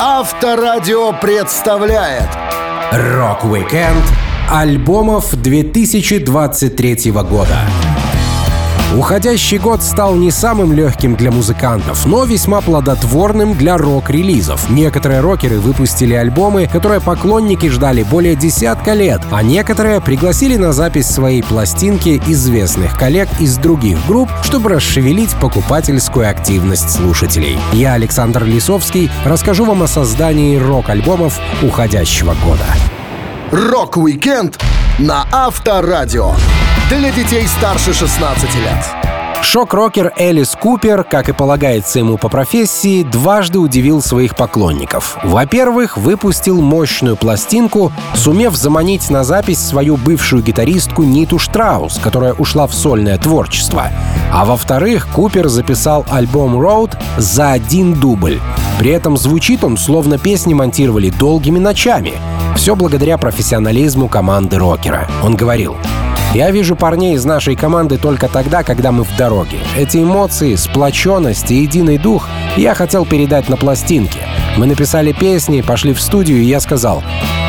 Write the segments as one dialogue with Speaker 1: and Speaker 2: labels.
Speaker 1: Авторадио представляет
Speaker 2: Rock-Weekend альбомов 2023 года. Уходящий год стал не самым легким для музыкантов, но весьма плодотворным для рок-релизов. Некоторые рокеры выпустили альбомы, которые поклонники ждали более десятка лет, а некоторые пригласили на запись своей пластинки известных коллег из других групп, чтобы расшевелить покупательскую активность слушателей. Я, Александр Лисовский, расскажу вам о создании рок-альбомов уходящего года.
Speaker 1: Rock-Weekend на Авторадио. Для детей старше 16 лет.
Speaker 2: Шок-рокер Элис Купер, как и полагается ему по профессии, дважды удивил своих поклонников. Во-первых, выпустил мощную пластинку, сумев заманить на запись свою бывшую гитаристку Ниту Штраус, которая ушла в сольное творчество. А во-вторых, Купер записал альбом Road за один дубль. При этом звучит он, словно песни монтировали долгими ночами. Все благодаря профессионализму команды рокера. Он говорил, я вижу парней из нашей команды только тогда, когда мы в дороге. Эти эмоции, сплоченность и единый дух я хотел передать на пластинке. Мы написали песни, пошли в студию, и я сказал,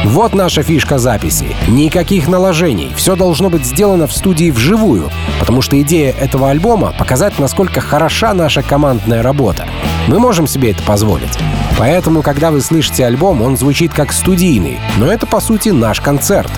Speaker 2: вот наша фишка записи. Никаких наложений. Все должно быть сделано в студии вживую, потому что идея этого альбома — показать, насколько хороша наша командная работа. Мы можем себе это позволить. Поэтому, когда вы слышите альбом, он звучит как студийный, но это, по сути, наш концерт.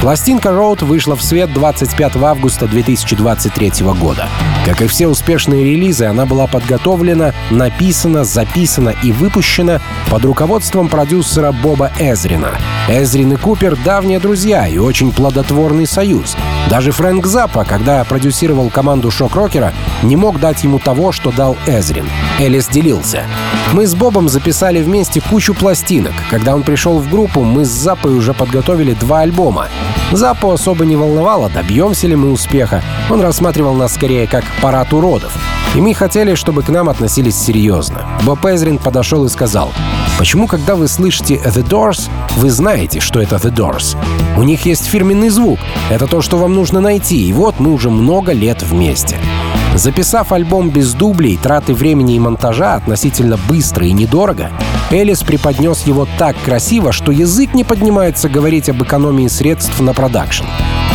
Speaker 2: Пластинка Road вышла в свет 25 августа 2023 года. Как и все успешные релизы, она была подготовлена, написана, записана и выпущена под руководством продюсера Боба Эзрина. Эзрин и Купер — давние друзья и очень плодотворный союз. Даже Фрэнк Заппа, когда продюсировал команду Шок-Рокера, не мог дать ему того, что дал Эзрин. Элис делился. Мы с Бобом записали вместе кучу пластинок. Когда он пришел в группу, мы с Заппой уже подготовили два альбома. Запу особо не волновало, добьемся ли мы успеха. Он рассматривал нас скорее как парад уродов. И мы хотели, чтобы к нам относились серьезно. Боб Эзрин подошел и сказал, «Почему, когда вы слышите The Doors, вы знаете, что это The Doors? У них есть фирменный звук. Это то, что вам нужно найти. И вот мы уже много лет вместе». Записав альбом без дублей, траты времени и монтажа относительно быстро и недорого, Элис преподнес его так красиво, что язык не поднимается говорить об экономии средств на продакшн.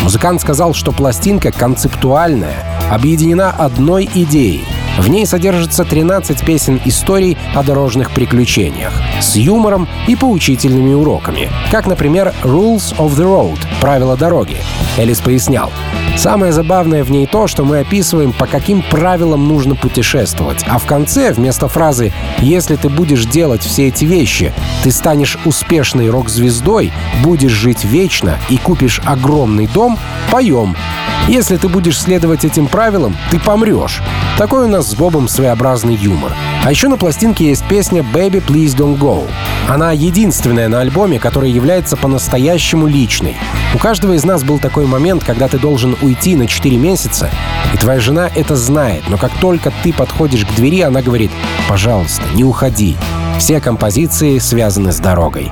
Speaker 2: Музыкант сказал, что пластинка концептуальная, объединена одной идеей. В ней содержится 13 песен историй о дорожных приключениях с юмором и поучительными уроками, как, например, «Rules of the Road» — «Правила дороги». Элис пояснял, Самое забавное в ней то, что мы описываем, по каким правилам нужно путешествовать. А в конце, вместо фразы «Если ты будешь делать все эти вещи, ты станешь успешной рок-звездой, будешь жить вечно и купишь огромный дом», поем если ты будешь следовать этим правилам, ты помрешь. Такой у нас с Бобом своеобразный юмор. А еще на пластинке есть песня «Baby, please don't go». Она единственная на альбоме, которая является по-настоящему личной. У каждого из нас был такой момент, когда ты должен уйти на 4 месяца, и твоя жена это знает, но как только ты подходишь к двери, она говорит «пожалуйста, не уходи». Все композиции связаны с дорогой.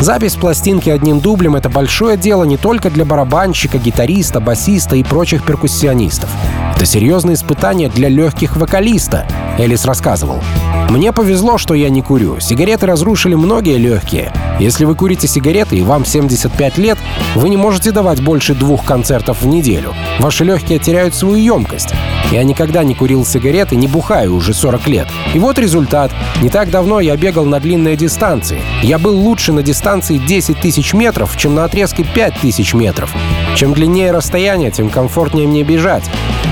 Speaker 2: Запись пластинки одним дублем — это большое дело не только для барабанщика, гитариста, басиста и прочих перкуссионистов. Это серьезное испытание для легких вокалиста, Элис рассказывал. «Мне повезло, что я не курю. Сигареты разрушили многие легкие. Если вы курите сигареты и вам 75 лет, вы не можете давать больше двух концертов в неделю. Ваши легкие теряют свою емкость. Я никогда не курил сигареты, не бухаю уже 40 лет. И вот результат. Не так давно я бегал на длинные дистанции. Я был лучше на дистанции 10 тысяч метров, чем на отрезке 5 тысяч метров. Чем длиннее расстояние, тем комфортнее мне бежать.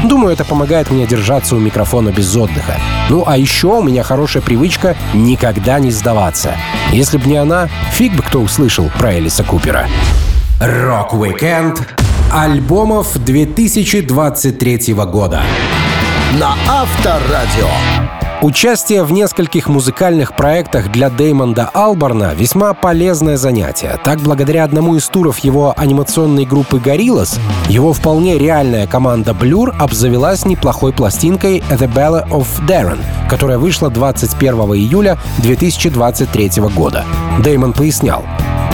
Speaker 2: Думаю, это помогает мне держаться у микрофона без отдыха. Ну а еще у меня хорошая привычка никогда не сдаваться. Если бы не она, фиг бы кто услышал про Элиса Купера. Rock-Weekend альбомов 2023 года.
Speaker 1: На Авторадио.
Speaker 2: Участие в нескольких музыкальных проектах для Деймонда Алборна весьма полезное занятие. Так, благодаря одному из туров его анимационной группы Gorillaz, его вполне реальная команда Blur обзавелась неплохой пластинкой The Ballad of Darren, которая вышла 21 июля 2023 года. Деймон пояснял,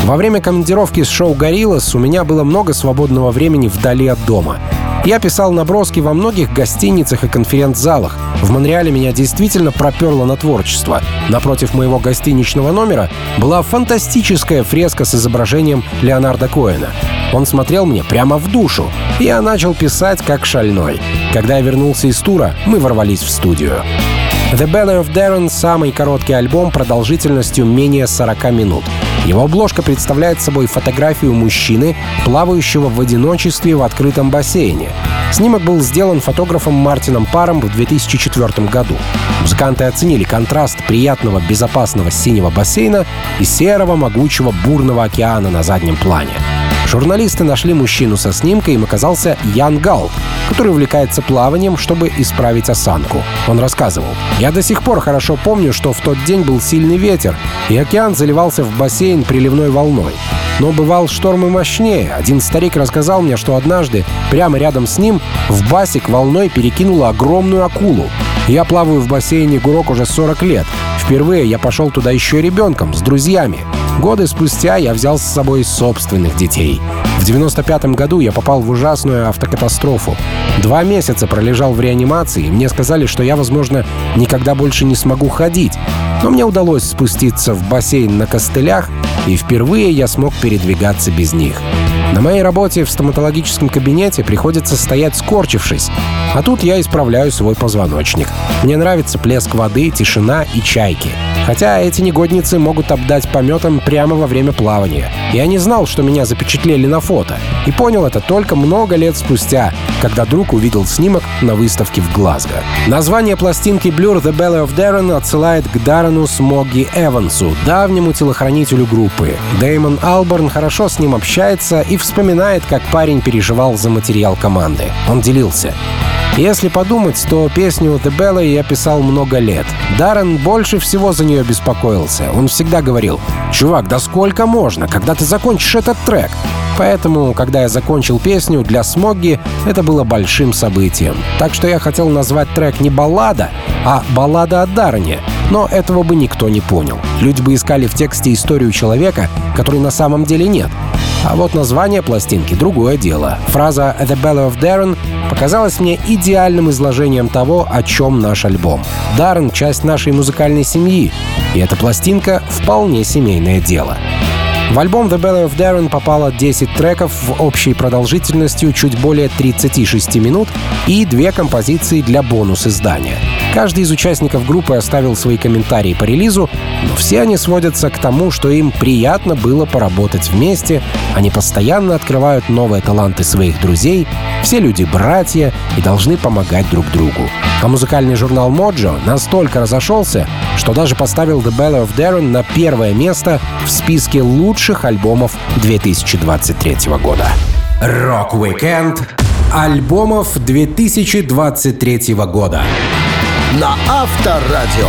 Speaker 2: во время командировки с шоу «Гориллас» у меня было много свободного времени вдали от дома. Я писал наброски во многих гостиницах и конференц-залах. В Монреале меня действительно проперло на творчество. Напротив моего гостиничного номера была фантастическая фреска с изображением Леонарда Коэна. Он смотрел мне прямо в душу. Я начал писать как шальной. Когда я вернулся из тура, мы ворвались в студию. The Ballet of Darren — самый короткий альбом продолжительностью менее 40 минут. Его обложка представляет собой фотографию мужчины, плавающего в одиночестве в открытом бассейне. Снимок был сделан фотографом Мартином Паром в 2004 году. Музыканты оценили контраст приятного безопасного синего бассейна и серого могучего бурного океана на заднем плане. Журналисты нашли мужчину со снимкой, им оказался Ян Гал, который увлекается плаванием, чтобы исправить осанку. Он рассказывал, «Я до сих пор хорошо помню, что в тот день был сильный ветер, и океан заливался в бассейн приливной волной. Но бывал шторм и мощнее. Один старик рассказал мне, что однажды прямо рядом с ним в басик волной перекинула огромную акулу. Я плаваю в бассейне Гурок уже 40 лет. Впервые я пошел туда еще ребенком, с друзьями. Годы спустя я взял с собой собственных детей. В 95 году я попал в ужасную автокатастрофу. Два месяца пролежал в реанимации, и мне сказали, что я, возможно, никогда больше не смогу ходить. Но мне удалось спуститься в бассейн на костылях, и впервые я смог передвигаться без них. На моей работе в стоматологическом кабинете приходится стоять скорчившись, а тут я исправляю свой позвоночник. Мне нравится плеск воды, тишина и чайки. Хотя эти негодницы могут обдать пометом прямо во время плавания. Я не знал, что меня запечатлели на фото. И понял это только много лет спустя, когда друг увидел снимок на выставке в Глазго. Название пластинки Blur The Belly of Darren отсылает к Даррену Смогги Эвансу, давнему телохранителю группы. Дэймон Алборн хорошо с ним общается и вспоминает, как парень переживал за материал команды. Он делился. Если подумать, то песню «The Bella» я писал много лет. Даррен больше всего за нее беспокоился. Он всегда говорил, «Чувак, да сколько можно, когда ты закончишь этот трек?» Поэтому, когда я закончил песню, для Смогги это было большим событием. Так что я хотел назвать трек не «Баллада», а «Баллада о Даррене». Но этого бы никто не понял. Люди бы искали в тексте историю человека, который на самом деле нет. А вот название пластинки — другое дело. Фраза «The Bell of Darren» показалась мне идеальным изложением того, о чем наш альбом. Даррен — часть нашей музыкальной семьи, и эта пластинка — вполне семейное дело. В альбом The Bell of Darren попало 10 треков в общей продолжительностью чуть более 36 минут и две композиции для бонус-издания. Каждый из участников группы оставил свои комментарии по релизу, но все они сводятся к тому, что им приятно было поработать вместе, они постоянно открывают новые таланты своих друзей, все люди — братья и должны помогать друг другу. А музыкальный журнал Mojo настолько разошелся, что даже поставил The Ballad of Darren на первое место в списке лучших альбомов 2023 года. Рок-викенд альбомов 2023 года
Speaker 1: на Авторадио.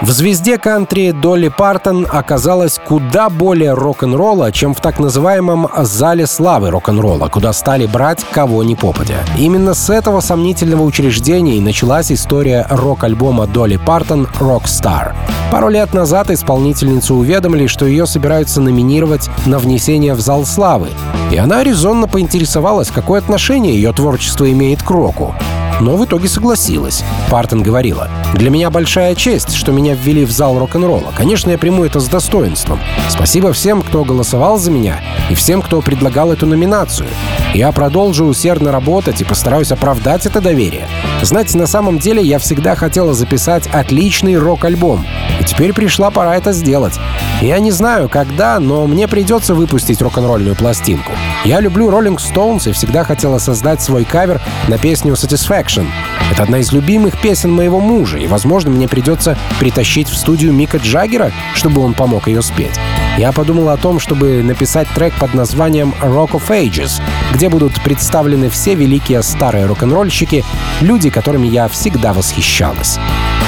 Speaker 2: В звезде кантри Долли Партон оказалась куда более рок-н-ролла, чем в так называемом «зале славы рок-н-ролла», куда стали брать кого ни попадя. Именно с этого сомнительного учреждения и началась история рок-альбома Долли Партон «Rockstar». Пару лет назад исполнительницу уведомили, что ее собираются номинировать на внесение в зал славы. И она резонно поинтересовалась, какое отношение ее творчество имеет к року но в итоге согласилась. Партон говорила, «Для меня большая честь, что меня ввели в зал рок-н-ролла. Конечно, я приму это с достоинством. Спасибо всем, кто голосовал за меня, и всем, кто предлагал эту номинацию. Я продолжу усердно работать и постараюсь оправдать это доверие. Знаете, на самом деле я всегда хотела записать отличный рок-альбом. И теперь пришла пора это сделать. Я не знаю, когда, но мне придется выпустить рок-н-ролльную пластинку. Я люблю Rolling Stones и всегда хотела создать свой кавер на песню Satisfaction. Это одна из любимых песен моего мужа, и, возможно, мне придется притащить в студию Мика Джаггера, чтобы он помог ее спеть. Я подумал о том, чтобы написать трек под названием Rock of Ages, где будут представлены все великие старые рок-н-ролльщики, люди, которыми я всегда восхищалась.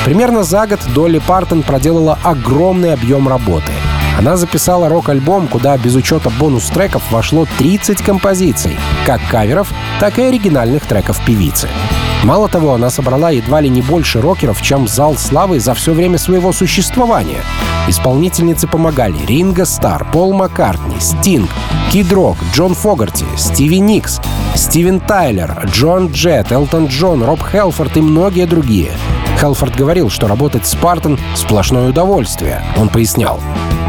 Speaker 2: Примерно за год Долли Партон проделала огромный объем работы. Она записала рок-альбом, куда без учета бонус-треков вошло 30 композиций, как каверов, так и оригинальных треков певицы. Мало того, она собрала едва ли не больше рокеров, чем зал славы за все время своего существования. Исполнительницы помогали Ринго Стар, Пол Маккартни, Стинг, Кид Рок, Джон Фогарти, Стиви Никс, Стивен Тайлер, Джон Джет, Элтон Джон, Роб Хелфорд и многие другие. Хелфорд говорил, что работать с Партон — сплошное удовольствие. Он пояснял.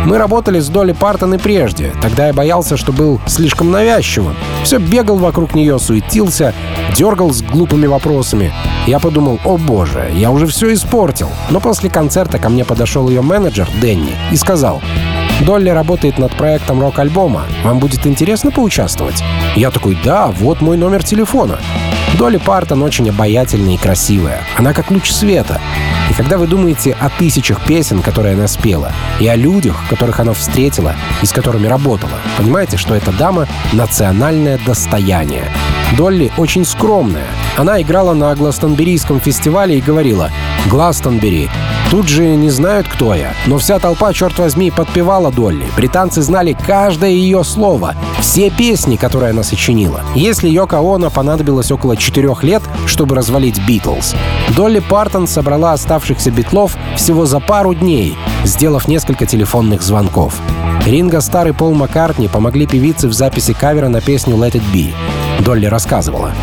Speaker 2: Мы работали с Долли Партон и прежде. Тогда я боялся, что был слишком навязчивым. Все бегал вокруг нее, суетился, дергал с глупыми вопросами. Я подумал, о боже, я уже все испортил. Но после концерта ко мне подошел ее менеджер, Дэнни, и сказал, Долли работает над проектом рок-альбома. Вам будет интересно поучаствовать? Я такой, да, вот мой номер телефона. Долли Партон очень обаятельная и красивая. Она как луч света. И когда вы думаете о тысячах песен, которые она спела, и о людях, которых она встретила и с которыми работала, понимаете, что эта дама — национальное достояние. Долли очень скромная. Она играла на Гластонберийском фестивале и говорила «Гластонбери, Тут же не знают, кто я. Но вся толпа, черт возьми, подпевала Долли. Британцы знали каждое ее слово, все песни, которые она сочинила. Если Йоко Оно понадобилось около четырех лет, чтобы развалить Битлз, Долли Партон собрала оставшихся битлов всего за пару дней, сделав несколько телефонных звонков. Ринго Стар и Пол Маккартни помогли певице в записи кавера на песню «Let It Be». Долли рассказывала.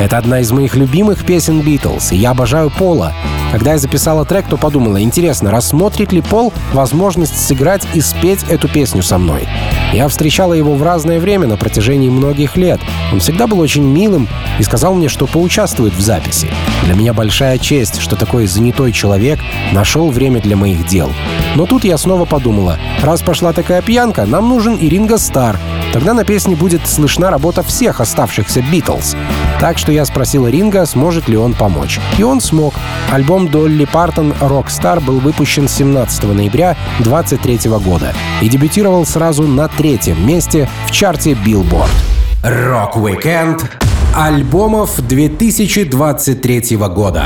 Speaker 2: Это одна из моих любимых песен Битлз, и я обожаю Пола. Когда я записала трек, то подумала, интересно, рассмотрит ли Пол возможность сыграть и спеть эту песню со мной. Я встречала его в разное время на протяжении многих лет. Он всегда был очень милым и сказал мне, что поучаствует в записи. Для меня большая честь, что такой занятой человек нашел время для моих дел. Но тут я снова подумала, раз пошла такая пьянка, нам нужен и Ринго Стар. Тогда на песне будет слышна работа всех оставшихся Битлз. Так что я спросила Ринго, сможет ли он помочь. И он смог. Альбом Долли Партон «Rockstar» был выпущен 17 ноября 2023 года и дебютировал сразу на третьем месте в чарте Billboard. Рок-викенд альбомов 2023 года.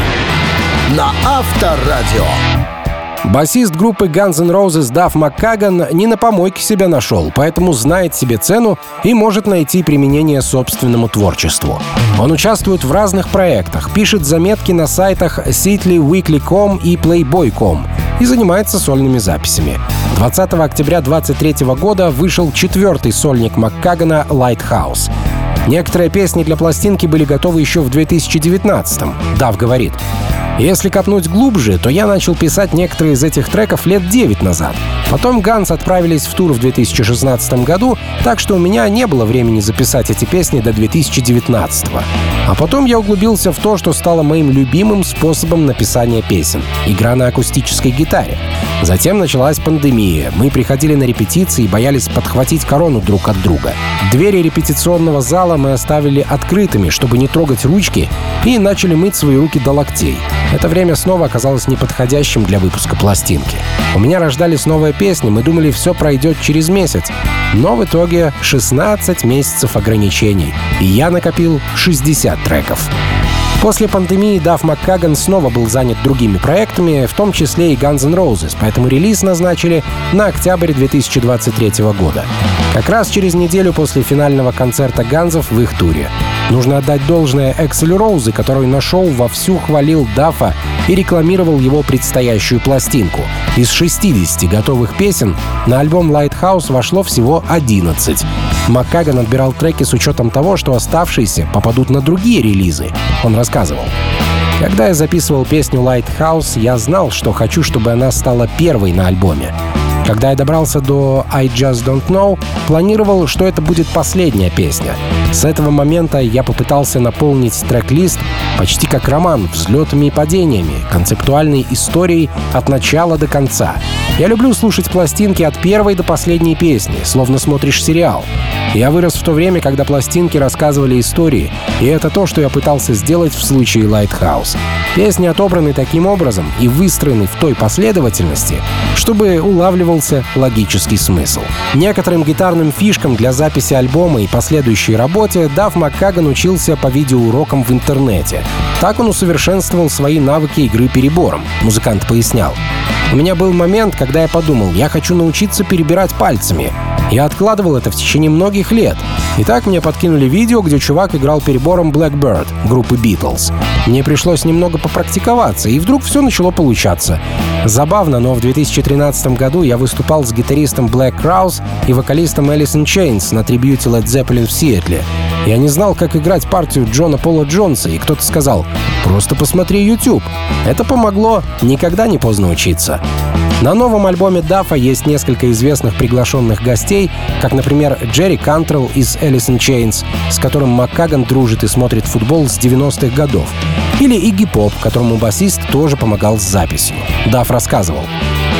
Speaker 1: На Авторадио.
Speaker 2: Басист группы Guns N' Roses Дафф Маккаган не на помойке себя нашел, поэтому знает себе цену и может найти применение собственному творчеству. Он участвует в разных проектах, пишет заметки на сайтах SitleyWeekly.com и Playboy.com и занимается сольными записями. 20 октября 2023 года вышел четвертый сольник Маккагана «Lighthouse». Некоторые песни для пластинки были готовы еще в 2019-м. Дав говорит, если копнуть глубже, то я начал писать некоторые из этих треков лет 9 назад. Потом Ганс отправились в тур в 2016 году, так что у меня не было времени записать эти песни до 2019 -го. А потом я углубился в то, что стало моим любимым способом написания песен — игра на акустической гитаре. Затем началась пандемия. Мы приходили на репетиции и боялись подхватить корону друг от друга. Двери репетиционного зала мы оставили открытыми, чтобы не трогать ручки, и начали мыть свои руки до локтей. Это время снова оказалось неподходящим для выпуска пластинки. У меня рождались новые песни, мы думали, все пройдет через месяц. Но в итоге 16 месяцев ограничений, и я накопил 60 треков. После пандемии Дав Маккаган снова был занят другими проектами, в том числе и Guns N' Roses, поэтому релиз назначили на октябрь 2023 года. Как раз через неделю после финального концерта Ганзов в их туре. Нужно отдать должное Экселю Роузе, который на шоу вовсю хвалил Дафа и рекламировал его предстоящую пластинку. Из 60 готовых песен на альбом Lighthouse вошло всего 11. Маккаган отбирал треки с учетом того, что оставшиеся попадут на другие релизы. Он рассказывал. Когда я записывал песню Lighthouse, я знал, что хочу, чтобы она стала первой на альбоме. Когда я добрался до I Just Don't Know, планировал, что это будет последняя песня. С этого момента я попытался наполнить трек-лист почти как роман, взлетами и падениями, концептуальной историей от начала до конца. Я люблю слушать пластинки от первой до последней песни, словно смотришь сериал. Я вырос в то время, когда пластинки рассказывали истории, и это то, что я пытался сделать в случае Lighthouse. Песни отобраны таким образом и выстроены в той последовательности, чтобы улавливался логический смысл. Некоторым гитарным фишкам для записи альбома и последующей работе Дав Маккаган учился по видеоурокам в интернете. Так он усовершенствовал свои навыки игры перебором, музыкант пояснял. У меня был момент, когда я подумал, я хочу научиться перебирать пальцами. Я откладывал это в течение многих лет. Итак, мне подкинули видео, где чувак играл перебором Blackbird группы Beatles. Мне пришлось немного попрактиковаться, и вдруг все начало получаться. Забавно, но в 2013 году я выступал с гитаристом Black Crowes и вокалистом Alice in Chains на трибьюте Led Zeppelin в Сиэтле. Я не знал, как играть партию Джона Пола Джонса, и кто-то сказал «Просто посмотри YouTube». Это помогло, никогда не поздно учиться. На новом альбоме Дафа есть несколько известных приглашенных гостей, как, например, Джерри Кантрелл из in Chains, с которым Маккаган дружит и смотрит футбол с 90-х годов. Или Игги Поп, которому басист тоже помогал с записью. Даф рассказывал.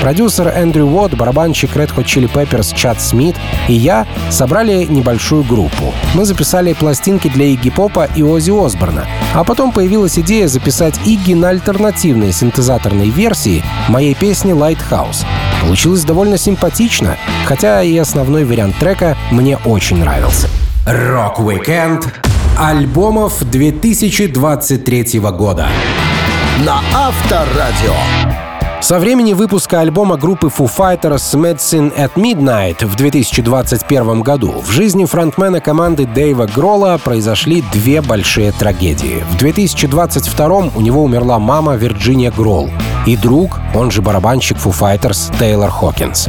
Speaker 2: Продюсер Эндрю Уотт, барабанщик Red Hot Chili Peppers Чад Смит и я собрали небольшую группу. Мы записали пластинки для Игги Попа и Оззи Осборна, а потом появилась идея записать Игги на альтернативной синтезаторной версии моей песни Lighthouse. Получилось довольно симпатично, хотя и основной вариант трека мне очень нравился. Рок-викенд альбомов 2023 года.
Speaker 1: На Авторадио.
Speaker 2: Со времени выпуска альбома группы Foo Fighters Medicine at Midnight в 2021 году в жизни фронтмена команды Дэйва Гролла произошли две большие трагедии. В 2022 у него умерла мама Вирджиния Гролл и друг, он же барабанщик Foo Fighters Тейлор Хокинс.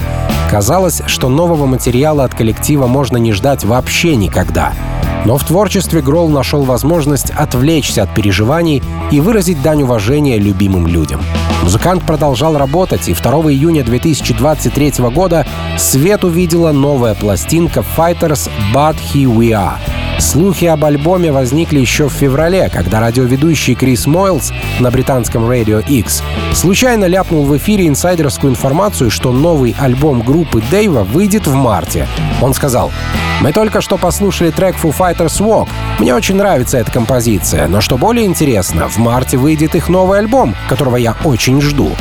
Speaker 2: Казалось, что нового материала от коллектива можно не ждать вообще никогда. Но в творчестве Гролл нашел возможность отвлечься от переживаний и выразить дань уважения любимым людям. Музыкант продолжал работать, и 2 июня 2023 года свет увидела новая пластинка Fighters But Here We Are — Слухи об альбоме возникли еще в феврале, когда радиоведущий Крис Мойлз на британском Radio X случайно ляпнул в эфире инсайдерскую информацию, что новый альбом группы Дэйва выйдет в марте. Он сказал, «Мы только что послушали трек Foo Fighters Walk. Мне очень нравится эта композиция, но что более интересно, в марте выйдет их новый альбом, которого я очень жду.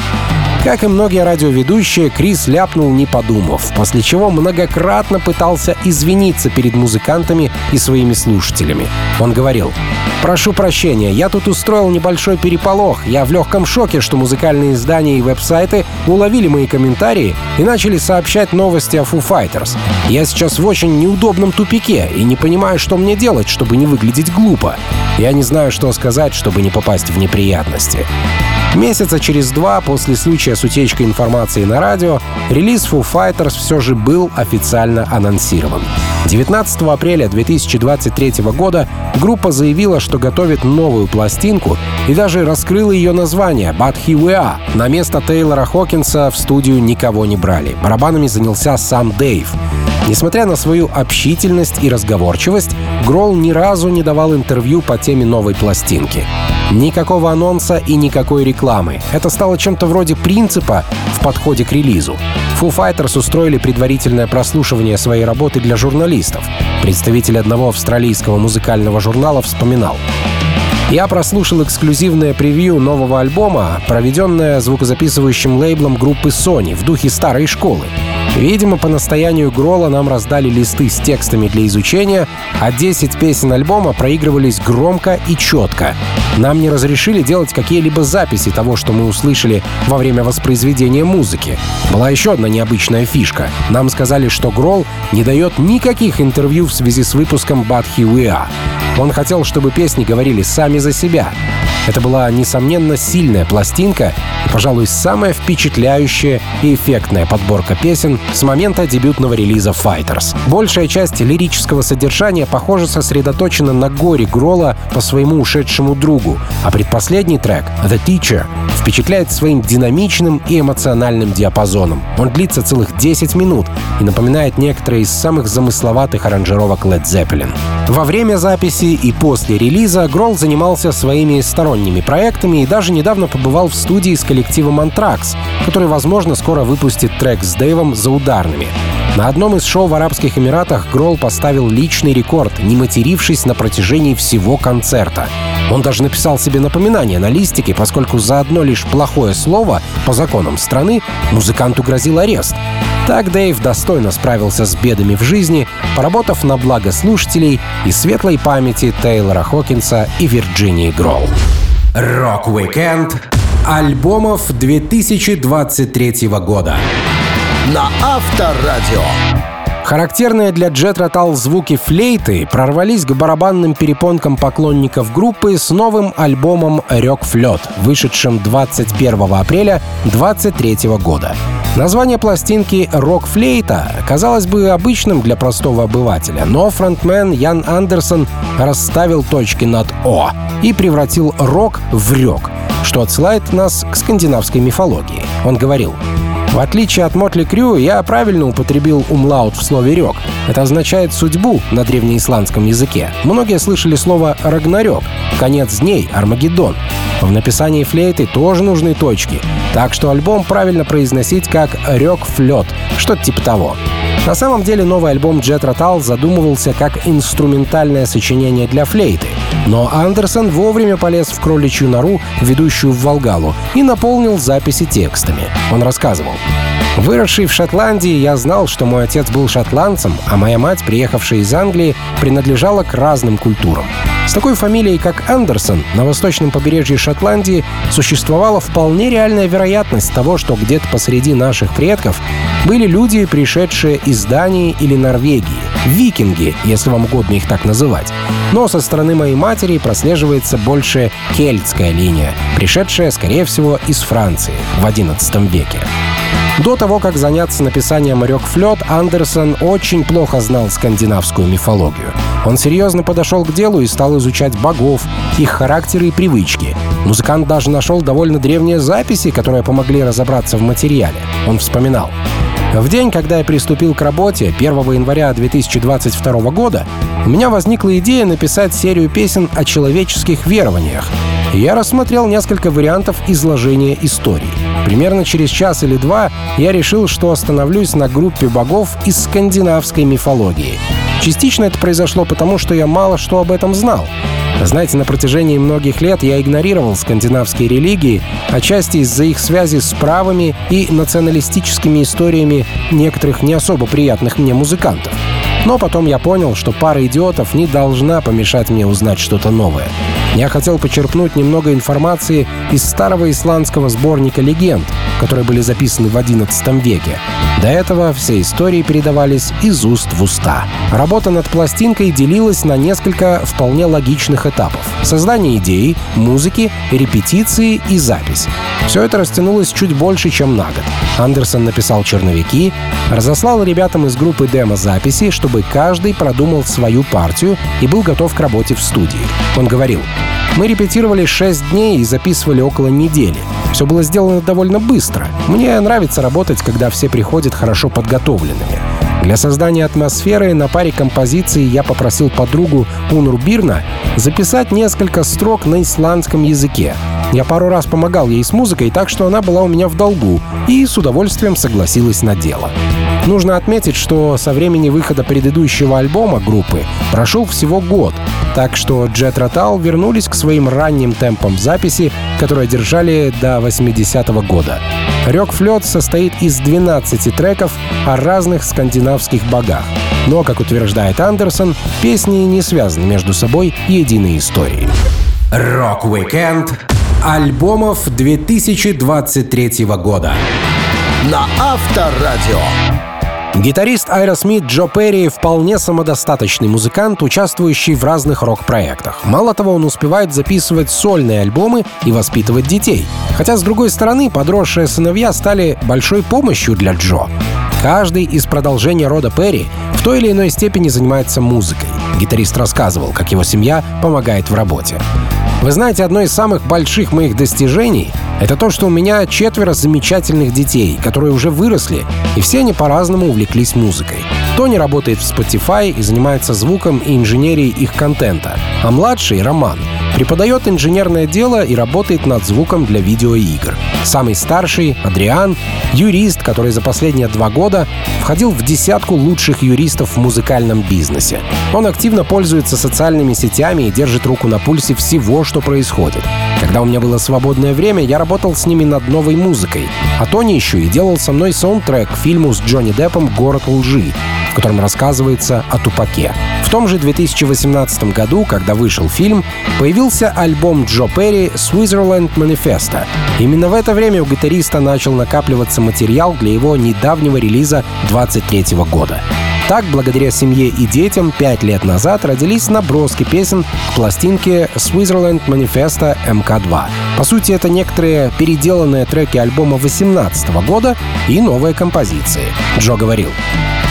Speaker 2: Как и многие радиоведущие, Крис ляпнул не подумав, после чего многократно пытался извиниться перед музыкантами и своими слушателями. Он говорил, «Прошу прощения, я тут устроил небольшой переполох. Я в легком шоке, что музыкальные издания и веб-сайты уловили мои комментарии и начали сообщать новости о Foo Fighters. Я сейчас в очень неудобном тупике и не понимаю, что мне делать, чтобы не выглядеть глупо. Я не знаю, что сказать, чтобы не попасть в неприятности». Месяца через два после случая с утечкой информации на радио релиз Foo Fighters все же был официально анонсирован. 19 апреля 2023 года группа заявила, что готовит новую пластинку и даже раскрыла ее название «But Here We Are». На место Тейлора Хокинса в студию никого не брали. Барабанами занялся сам Дэйв. Несмотря на свою общительность и разговорчивость, Гролл ни разу не давал интервью по теме новой пластинки. Никакого анонса и никакой рекламы. Это стало чем-то вроде принципа в подходе к релизу. Foo Fighters устроили предварительное прослушивание своей работы для журналистов. Представитель одного австралийского музыкального журнала вспоминал. Я прослушал эксклюзивное превью нового альбома, проведенное звукозаписывающим лейблом группы Sony в духе старой школы. Видимо, по настоянию Грола нам раздали листы с текстами для изучения, а 10 песен альбома проигрывались громко и четко. Нам не разрешили делать какие-либо записи того, что мы услышали во время воспроизведения музыки. Была еще одна необычная фишка. Нам сказали, что Грол не дает никаких интервью в связи с выпуском «But Here We Are». Он хотел, чтобы песни говорили сами за себя. Это была, несомненно, сильная пластинка и, пожалуй, самая впечатляющая и эффектная подборка песен с момента дебютного релиза Fighters. Большая часть лирического содержания, похоже, сосредоточена на горе Грола по своему ушедшему другу, а предпоследний трек «The Teacher» впечатляет своим динамичным и эмоциональным диапазоном. Он длится целых 10 минут и напоминает некоторые из самых замысловатых аранжировок Led Zeppelin. Во время записи и после релиза Гролл занимался своими сторонними проектами и даже недавно побывал в студии с коллективом Anthrax, который, возможно, скоро выпустит трек с Дэйвом за ударными. На одном из шоу в Арабских Эмиратах Гролл поставил личный рекорд, не матерившись на протяжении всего концерта. Он даже написал себе напоминание на листике, поскольку за одно лишь плохое слово по законам страны музыканту грозил арест. Так Дэйв достойно справился с бедами в жизни, поработав на благо слушателей и светлой памяти Тейлора Хокинса и Вирджинии Гролл. Рок-викенд альбомов 2023 года
Speaker 1: На Авторадио.
Speaker 2: Характерные для Jethro Tull звуки флейты прорвались к барабанным перепонкам поклонников группы с новым альбомом «RökFlöte», вышедшим 21 апреля 2023 года. Название пластинки «Рок-флейта» казалось бы обычным для простого обывателя, но фронтмен Ян Андерсон расставил точки над «о» и превратил рок в рёк, что отсылает нас к скандинавской мифологии. Он говорил — в отличие от Мотли Крю, я правильно употребил умлаут в слове «рёк». Это означает «судьбу» на древнеисландском языке. Многие слышали слово «рагнарёк», «конец дней», «армагеддон». В написании флейты тоже нужны точки, так что альбом правильно произносить как «рёк флёт», что-то типа того. На самом деле новый альбом Jet Rotal задумывался как инструментальное сочинение для флейты, но Андерсон вовремя полез в кроличью нору, ведущую в Волгалу, и наполнил записи текстами. Он рассказывал. Выросший в Шотландии, я знал, что мой отец был шотландцем, а моя мать, приехавшая из Англии, принадлежала к разным культурам. С такой фамилией, как Андерсон, на восточном побережье Шотландии существовала вполне реальная вероятность того, что где-то посреди наших предков были люди, пришедшие из Дании или Норвегии, викинги, если вам угодно их так называть. Но со стороны моей матери прослеживается больше кельтская линия, пришедшая, скорее всего, из Франции в XI веке. До того, как заняться написанием «Рёк Флёт», Андерсон очень плохо знал скандинавскую мифологию. Он серьезно подошел к делу и стал изучать богов, их характеры и привычки. Музыкант даже нашел довольно древние записи, которые помогли разобраться в материале. Он вспоминал. В день, когда я приступил к работе, 1 января 2022 года, у меня возникла идея написать серию песен о человеческих верованиях. Я рассмотрел несколько вариантов изложения истории. Примерно через час или два я решил, что остановлюсь на группе богов из скандинавской мифологии. Частично это произошло потому, что я мало что об этом знал. Знаете, на протяжении многих лет я игнорировал скандинавские религии, отчасти из-за их связи с правыми и националистическими историями некоторых не особо приятных мне музыкантов. Но потом я понял, что пара идиотов не должна помешать мне узнать что-то новое. Я хотел почерпнуть немного информации из старого исландского сборника легенд, которые были записаны в XI веке. До этого все истории передавались из уст в уста. Работа над пластинкой делилась на несколько вполне логичных этапов. Создание идеи, музыки, репетиции и запись. Все это растянулось чуть больше, чем на год. Андерсон написал черновики, разослал ребятам из группы демо-записи, чтобы каждый продумал свою партию и был готов к работе в студии. Он говорил, мы репетировали 6 дней и записывали около недели. Все было сделано довольно быстро. Мне нравится работать, когда все приходят хорошо подготовленными. Для создания атмосферы на паре композиций я попросил подругу Унур Бирна записать несколько строк на исландском языке. Я пару раз помогал ей с музыкой, так что она была у меня в долгу и с удовольствием согласилась на дело. Нужно отметить, что со времени выхода предыдущего альбома группы прошел всего год, так что Jet Rotal вернулись к своим ранним темпам записи, которые держали до 80-го года. Рёк Флёт состоит из 12 треков о разных скандинавских богах. Но, как утверждает Андерсон, песни не связаны между собой единой историей. Рок-викенд альбомов 2023 года.
Speaker 1: На Авторадио.
Speaker 2: Гитарист Аэросмит Джо Перри вполне самодостаточный музыкант, участвующий в разных рок-проектах. Мало того, он успевает записывать сольные альбомы и воспитывать детей. Хотя, с другой стороны, подросшие сыновья стали большой помощью для Джо. Каждый из продолжения рода Перри в той или иной степени занимается музыкой. Гитарист рассказывал, как его семья помогает в работе. Вы знаете, одно из самых больших моих достижений — это то, что у меня четверо замечательных детей, которые уже выросли, и все они по-разному увлеклись музыкой. Тони работает в Spotify и занимается звуком и инженерией их контента, а младший, Роман, преподает инженерное дело и работает над звуком для видеоигр. Самый старший, Адриан, юрист, который за последние два года входил в десятку лучших юристов в музыкальном бизнесе. Он активно пользуется социальными сетями и держит руку на пульсе всего, что происходит. Когда у меня было свободное время, я работал с ними над новой музыкой. А Тони еще и делал со мной саундтрек к фильму с Джонни Деппом «Город лжи», котором рассказывается о Тупаке. В том же 2018 году, когда вышел фильм, появился альбом Джо Перри «Switzerland Manifesto». Именно в это время у гитариста начал накапливаться материал для его недавнего релиза 23 года. Так, благодаря семье и детям, пять лет назад родились наброски песен к пластинке Switzerland Manifesto MK2. По сути, это некоторые переделанные треки альбома 2018 года и новые композиции. Джо говорил,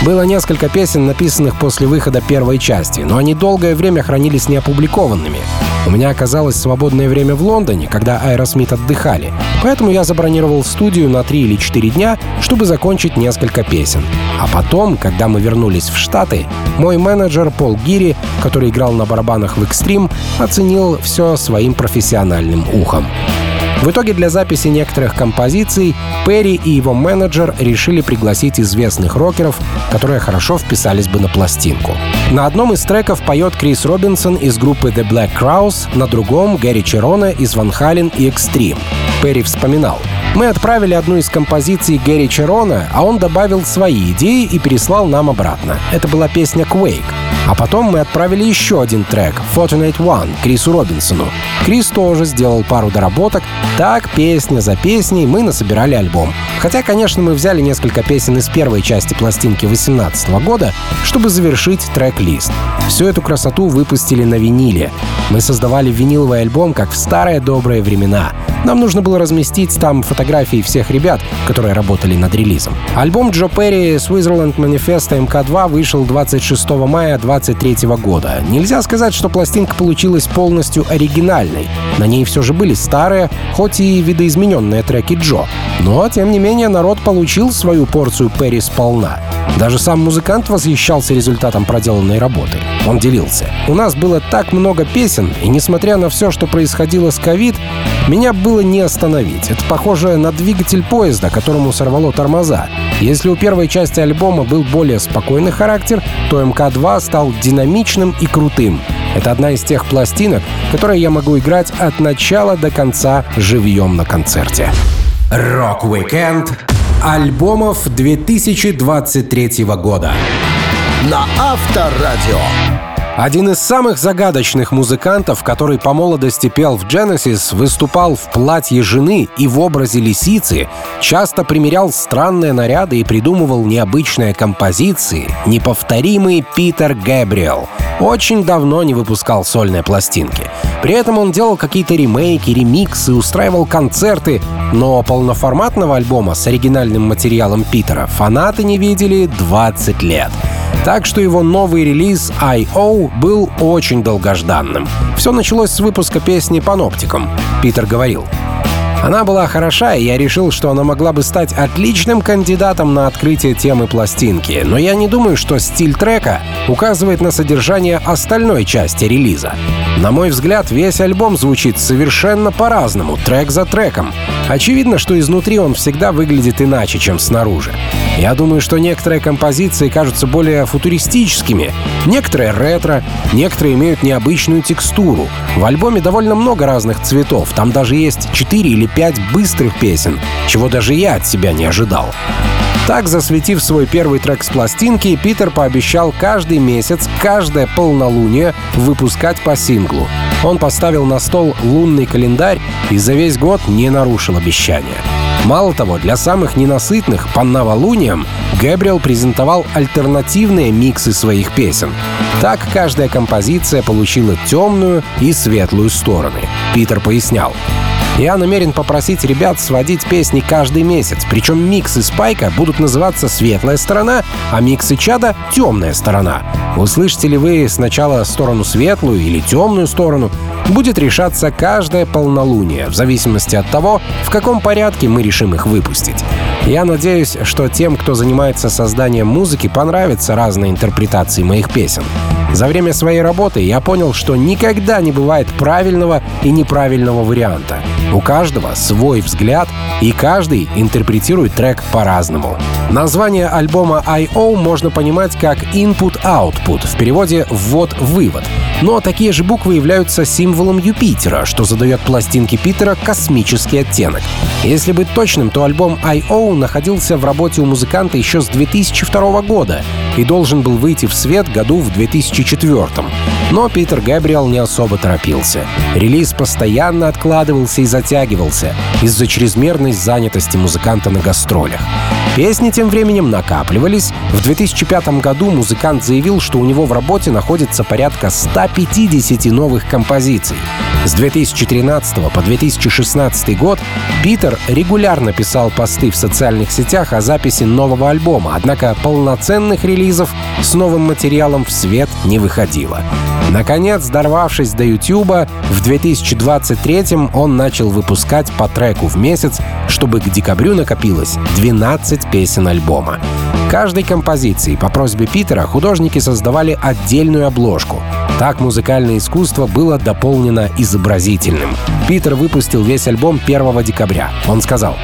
Speaker 2: было несколько песен, написанных после выхода первой части, но они долгое время хранились неопубликованными. У меня оказалось свободное время в Лондоне, когда Аэросмит отдыхали, поэтому я забронировал студию на 3 или 4 дня, чтобы закончить несколько песен. А потом, когда мы вернулись в Штаты, мой менеджер Пол Гири, который играл на барабанах в Extreme, оценил все своим профессиональным ухом. В итоге для записи некоторых композиций Перри и его менеджер решили пригласить известных рокеров, которые хорошо вписались бы на пластинку. На одном из треков поет Крис Робинсон из группы The Black Crowes, на другом — Гэри Черона из Van Halen и Extreme. Перри вспоминал. Мы отправили одну из композиций Гэри Черона, а он добавил свои идеи и переслал нам обратно. Это была песня «Quake». А потом мы отправили еще один трек «Fortunate One» Крису Робинсону. Крис тоже сделал пару доработок. Так, песня за песней мы насобирали альбом. Хотя, конечно, мы взяли несколько песен из первой части пластинки 2018 года, чтобы завершить трек-лист. Всю эту красоту выпустили на виниле. Мы создавали виниловый альбом, как в старые добрые времена. Нам нужно было разместить там фотографии всех ребят, которые работали над релизом. Альбом Джо Перри Switzerland Manifesto MK2 вышел 26 мая 2023 года. Нельзя сказать, что пластинка получилась полностью оригинальной. На ней все же были старые, хоть и видоизмененные треки Джо. Но, тем не менее, народ получил свою порцию Перри сполна. Даже сам музыкант восхищался результатом проделанной работы. Он делился. «У нас было так много песен, и несмотря на все, что происходило с ковид, меня было не остановить. Это похоже на двигатель поезда, которому сорвало тормоза. Если у первой части альбома был более спокойный характер, то МК-2 стал динамичным и крутым. Это одна из тех пластинок, которые я могу играть от начала до конца живьем на концерте. Рок-викенд альбомов 2023 года.
Speaker 1: На Авторадио.
Speaker 2: Один из самых загадочных музыкантов, который по молодости пел в Genesis, выступал в платье жены и в образе лисицы, часто примерял странные наряды и придумывал необычные композиции, неповторимый Питер Гэбриэл. Очень давно не выпускал сольные пластинки. При этом он делал какие-то ремейки, ремиксы, устраивал концерты, но полноформатного альбома с оригинальным материалом Питера фанаты не видели 20 лет. Так что его новый релиз I.O. был очень долгожданным. Все началось с выпуска песни «Паноптиком». Питер говорил, она была хороша, и я решил, что она могла бы стать отличным кандидатом на открытие темы пластинки, но я не думаю, что стиль трека указывает на содержание остальной части релиза. На мой взгляд, весь альбом звучит совершенно по-разному, трек за треком. Очевидно, что изнутри он всегда выглядит иначе, чем снаружи. Я думаю, что некоторые композиции кажутся более футуристическими, некоторые ретро, некоторые имеют необычную текстуру. В альбоме довольно много разных цветов, там даже есть 4 или 5 быстрых песен, чего даже я от себя не ожидал. Так, засветив свой первый трек с пластинки, Питер пообещал каждый месяц, каждое полнолуние выпускать по синглу. Он поставил на стол лунный календарь и за весь год не нарушил обещания. Мало того, для самых ненасытных по новолуниям Гэбриэл презентовал альтернативные миксы своих песен. Так каждая композиция получила темную и светлую стороны. Питер пояснял. Я намерен попросить ребят сводить песни каждый месяц, причем миксы Спайка будут называться «Светлая сторона», а миксы Чада — «Темная сторона». Услышите ли вы сначала сторону светлую или темную сторону, будет решаться каждое полнолуние, в зависимости от того, в каком порядке мы решим их выпустить. Я надеюсь, что тем, кто занимается созданием музыки, понравятся разные интерпретации моих песен. За время своей работы я понял, что никогда не бывает правильного и неправильного варианта. У каждого свой взгляд, и каждый интерпретирует трек по-разному. Название альбома I.O. можно понимать как input-output, в переводе «ввод-вывод». Но такие же буквы являются символом Юпитера, что задает пластинке Питера космический оттенок. Если быть точным, то альбом I.O. находился в работе у музыканта еще с 2002 года и должен был выйти в свет году в 2004. Но Питер Гэбриэл не особо торопился. Релиз постоянно откладывался и затягивался из-за чрезмерной занятости музыканта на гастролях. Песни тем временем накапливались. В 2005 году музыкант заявил, что у него в работе находится порядка 150 новых композиций. С 2013 по 2016 год Питер регулярно писал посты в социальных сетях о записи нового альбома, однако полноценных релизов с новым материалом в свет не выходило. Наконец, дорвавшись до YouTube, в 2023 он начал выпускать по треку в месяц, чтобы к декабрю накопилось 12 песен альбома. Каждой композиции по просьбе Питера художники создавали отдельную обложку. Так музыкальное искусство было дополнено изобразительным. Питер выпустил весь альбом 1 декабря. Он сказал,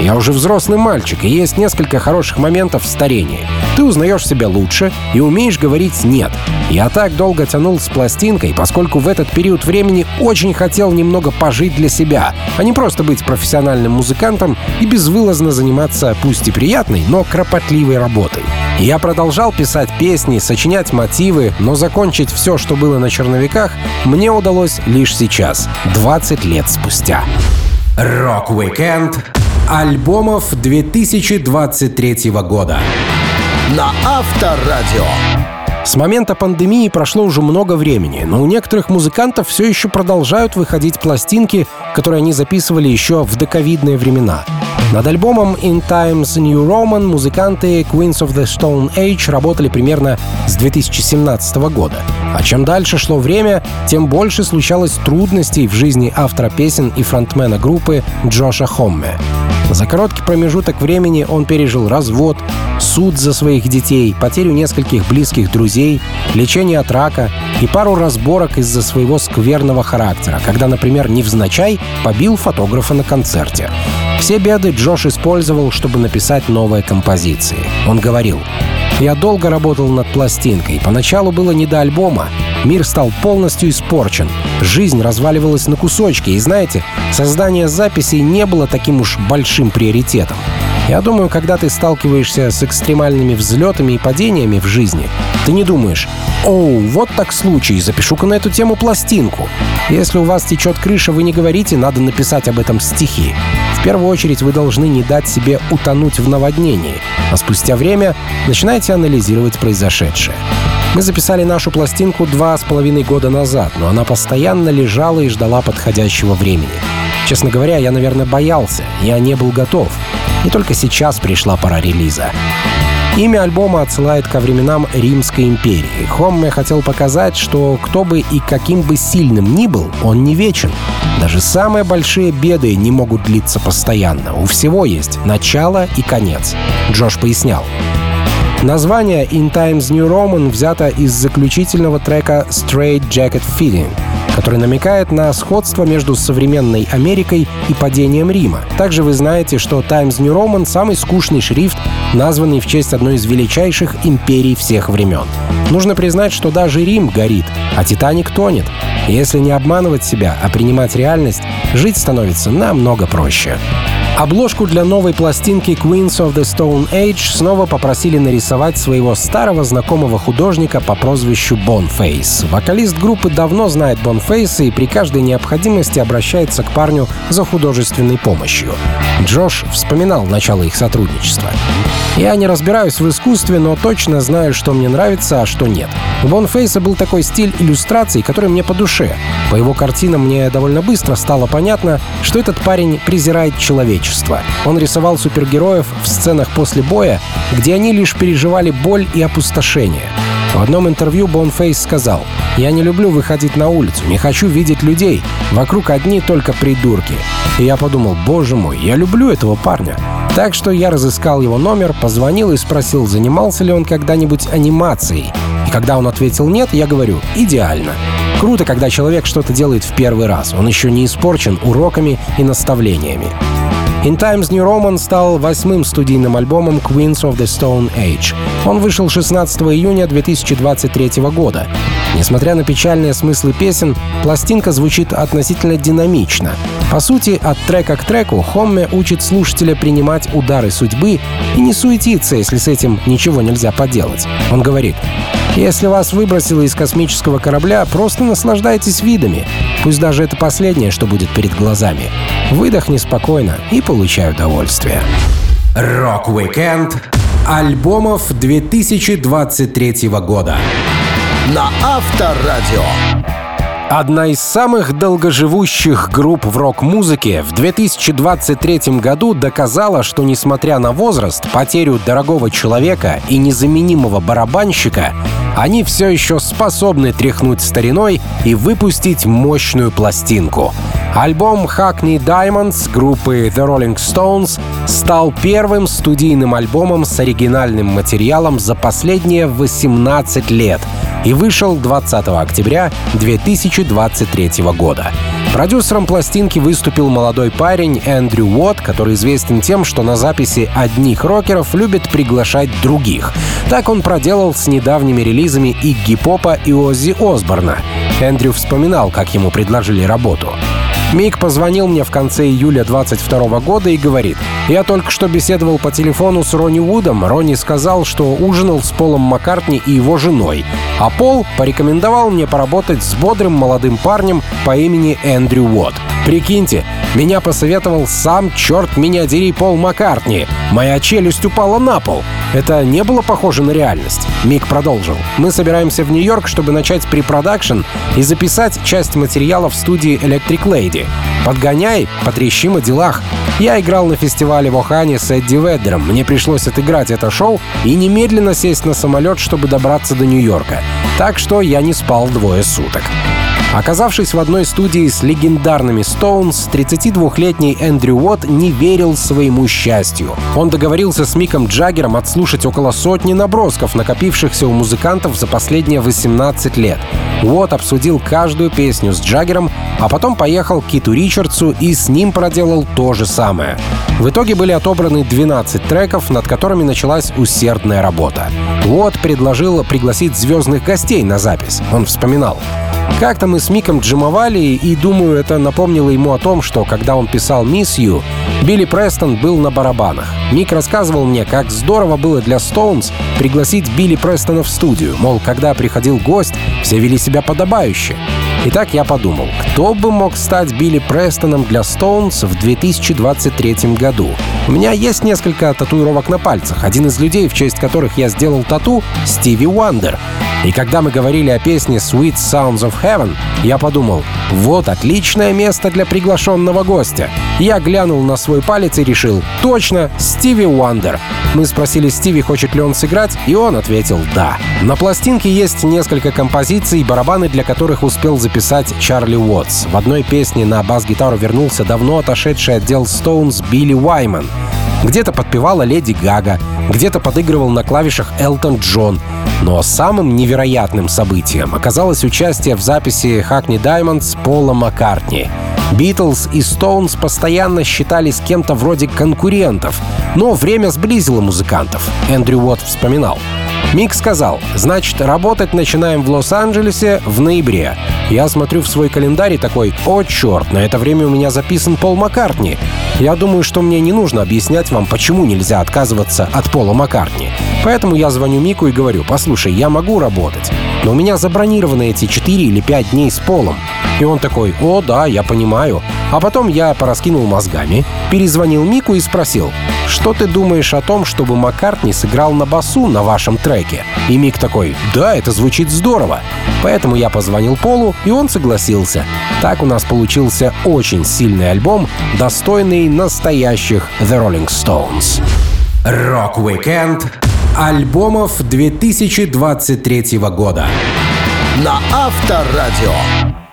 Speaker 2: «Я уже взрослый мальчик, и есть несколько хороших моментов в старении. Ты узнаешь себя лучше и умеешь говорить «нет». Я так долго тянул с пластинкой, поскольку в этот период времени очень хотел немного пожить для себя, а не просто быть профессиональным музыкантом и безвылазно заниматься пусть и приятной, но кропотливой работой. Я продолжал писать песни, сочинять мотивы, но закончить все, что было на черновиках, мне удалось лишь сейчас, 20 лет спустя. Рок-викенд альбомов 2023 года.
Speaker 1: На Авторадио.
Speaker 2: С момента пандемии прошло уже много времени, но у некоторых музыкантов все еще продолжают выходить пластинки, которые они записывали еще в доковидные времена. Над альбомом In Times New Roman музыканты Queens of the Stone Age работали примерно с 2017 года. А чем дальше шло время, тем больше случалось трудностей в жизни автора песен и фронтмена группы Джоша Хомме. За короткий промежуток времени он пережил развод, суд за своих детей, потерю нескольких близких друзей, лечение от рака и пару разборок из-за своего скверного характера, когда, например, невзначай побил фотографа на концерте. Все беды Джош использовал, чтобы написать новые композиции. Он говорил, «Я долго работал над пластинкой. Поначалу было не до альбома. Мир стал полностью испорчен. Жизнь разваливалась на кусочки. И знаете, создание записей не было таким уж большим приоритетом. Я думаю, когда ты сталкиваешься с экстремальными взлетами и падениями в жизни, ты не думаешь, «Оу, вот так случай, запишу-ка на эту тему пластинку». Если у вас течет крыша, вы не говорите, надо написать об этом стихи. В первую очередь вы должны не дать себе утонуть в наводнении, а спустя время начинаете анализировать произошедшее. Мы записали нашу пластинку два с половиной года назад, но она постоянно лежала и ждала подходящего времени. Честно говоря, я, наверное, боялся, я не был готов. И только сейчас пришла пора релиза. Имя альбома отсылает ко временам Римской империи. Хомме хотел показать, что кто бы и каким бы сильным ни был, он не вечен. Даже самые большие беды не могут длиться постоянно. У всего есть начало и конец. Джош пояснял. Название In Times New Roman взято из заключительного трека Straight Jacket Feeling, который намекает на сходство между современной Америкой и падением Рима. Также вы знаете, что Times New Roman — самый скучный шрифт, названный в честь одной из величайших империй всех времен. Нужно признать, что даже Рим горит, а Титаник тонет. Если не обманывать себя, а принимать реальность, жить становится намного проще. Обложку для новой пластинки Queens of the Stone Age снова попросили нарисовать своего старого знакомого художника по прозвищу Boneface. Вокалист группы давно знает Boneface и при каждой необходимости обращается к парню за художественной помощью. Джош вспоминал начало их сотрудничества. «Я не разбираюсь в искусстве, но точно знаю, что мне нравится, а что нет. У Бонфейса был такой стиль иллюстраций, который мне по душе. По его картинам мне довольно быстро стало понятно, что этот парень презирает человечество. Он рисовал супергероев в сценах после боя, где они лишь переживали боль и опустошение. В одном интервью Бонфейс сказал, «Я не люблю выходить на улицу, не хочу видеть людей. Вокруг одни только придурки». И я подумал, боже мой, я люблю этого парня. Так что я разыскал его номер, позвонил и спросил, занимался ли он когда-нибудь анимацией. Когда он ответил «нет», я говорю «идеально». Круто, когда человек что-то делает в первый раз. Он еще не испорчен уроками и наставлениями. In Times New Roman стал восьмым студийным альбомом Queens of the Stone Age. Он вышел 16 июня 2023 года. Несмотря на печальные смыслы песен, пластинка звучит относительно динамично. По сути, от трека к треку Хомме учит слушателя принимать удары судьбы и не суетиться, если с этим ничего нельзя поделать. Он говорит, если вас выбросило из космического корабля, просто наслаждайтесь видами. Пусть даже это последнее, что будет перед глазами. Выдохни спокойно и получай удовольствие.
Speaker 1: Рок-викенд альбомов 2023 года на Авторадио.
Speaker 2: Одна из самых долгоживущих групп в рок-музыке в 2023 году доказала, что несмотря на возраст, потерю дорогого человека и незаменимого барабанщика, они все еще способны тряхнуть стариной и выпустить мощную пластинку. Альбом Hackney Diamonds группы The Rolling Stones стал первым студийным альбомом с оригинальным материалом за последние 18 лет и вышел 20 октября 2023 года. Продюсером пластинки выступил молодой парень Эндрю Уотт, который известен тем, что на записи одних рокеров любит приглашать других. Так он проделал с недавними релизами Игги Попа и Оззи Осборна. Эндрю вспоминал, как ему предложили работу. Мик позвонил мне в конце июля 22 года и говорит, «Я только что беседовал по телефону с Ронни Вудом. Ронни сказал, что ужинал с Полом Маккартни и его женой. А Пол порекомендовал мне поработать с бодрым молодым парнем по имени Эндрю Уотт. Прикиньте, меня посоветовал сам, черт меня дери, Пол Маккартни. Моя челюсть упала на пол. Это не было похоже на реальность. Мик продолжил. Мы собираемся в Нью-Йорк, чтобы начать препродакшн и записать часть материала в студии Electric Lady. Подгоняй, потрещим о делах. Я играл на фестивале в Охане с Эдди Веддером. Мне пришлось отыграть это шоу и немедленно сесть на самолет, чтобы добраться до Нью-Йорка. Так что я не спал двое суток. Оказавшись в одной студии с легендарными Stones, 32-летний Эндрю Уотт не верил своему счастью. Он договорился с Миком Джаггером отслушать около сотни набросков, накопившихся у музыкантов за последние 18 лет. Уотт обсудил каждую песню с Джаггером, а потом поехал к Киту Ричардсу и с ним проделал то же самое. В итоге были отобраны 12 треков, над которыми началась усердная работа. Уотт предложил пригласить звездных гостей на запись. Он вспоминал. Как-то мы с Миком джимовали, и, думаю, это напомнило ему о том, что, когда он писал «Miss You», Билли Престон был на барабанах. Мик рассказывал мне, как здорово было для Стоунс пригласить Билли Престона в студию. Мол, когда приходил гость, все вели себя подобающе. Итак, я подумал, кто бы мог стать Билли Престоном для Стоунс в 2023 году? У меня есть несколько татуировок на пальцах. Один из людей, в честь которых я сделал тату — Стиви Уандер. И когда мы говорили о песне Sweet Sounds of Heaven, я подумал, вот отличное место для приглашенного гостя. Я глянул на свой палец и решил, точно, Стиви Уандер. Мы спросили Стиви, хочет ли он сыграть, и он ответил «да». На пластинке есть несколько композиций, барабаны для которых успел записать Чарли Уотс. В одной песне на бас-гитару вернулся давно отошедший отдел Stones Билли Уайман. Где-то подпевала Леди Гага, где-то подыгрывал на клавишах Элтон Джон. Но самым невероятным событием оказалось участие в записи Hackney Diamonds Пола Маккартни. Битлз и Стоунс постоянно считались кем-то вроде конкурентов, но время сблизило музыкантов, Эндрю Уотт вспоминал. Мик сказал, значит, работать начинаем в Лос-Анджелесе в ноябре. Я смотрю в свой календарь и такой, о черт, на это время у меня записан Пол Маккартни. Я думаю, что мне не нужно объяснять вам, почему нельзя отказываться от Пола Маккартни. Поэтому я звоню Мику и говорю, послушай, я могу работать, но у меня забронированы эти 4 или 5 дней с Полом. И он такой, о, да, я понимаю. А потом я пораскинул мозгами, перезвонил Мику и спросил, что ты думаешь о том, чтобы Маккартни сыграл на басу на вашем треке? И Мик такой, да, это звучит здорово. Поэтому я позвонил Полу, и он согласился. Так у нас получился очень сильный альбом, достойный настоящих The Rolling Stones.
Speaker 1: Рок-викенд альбомов 2023 года на Авторадио.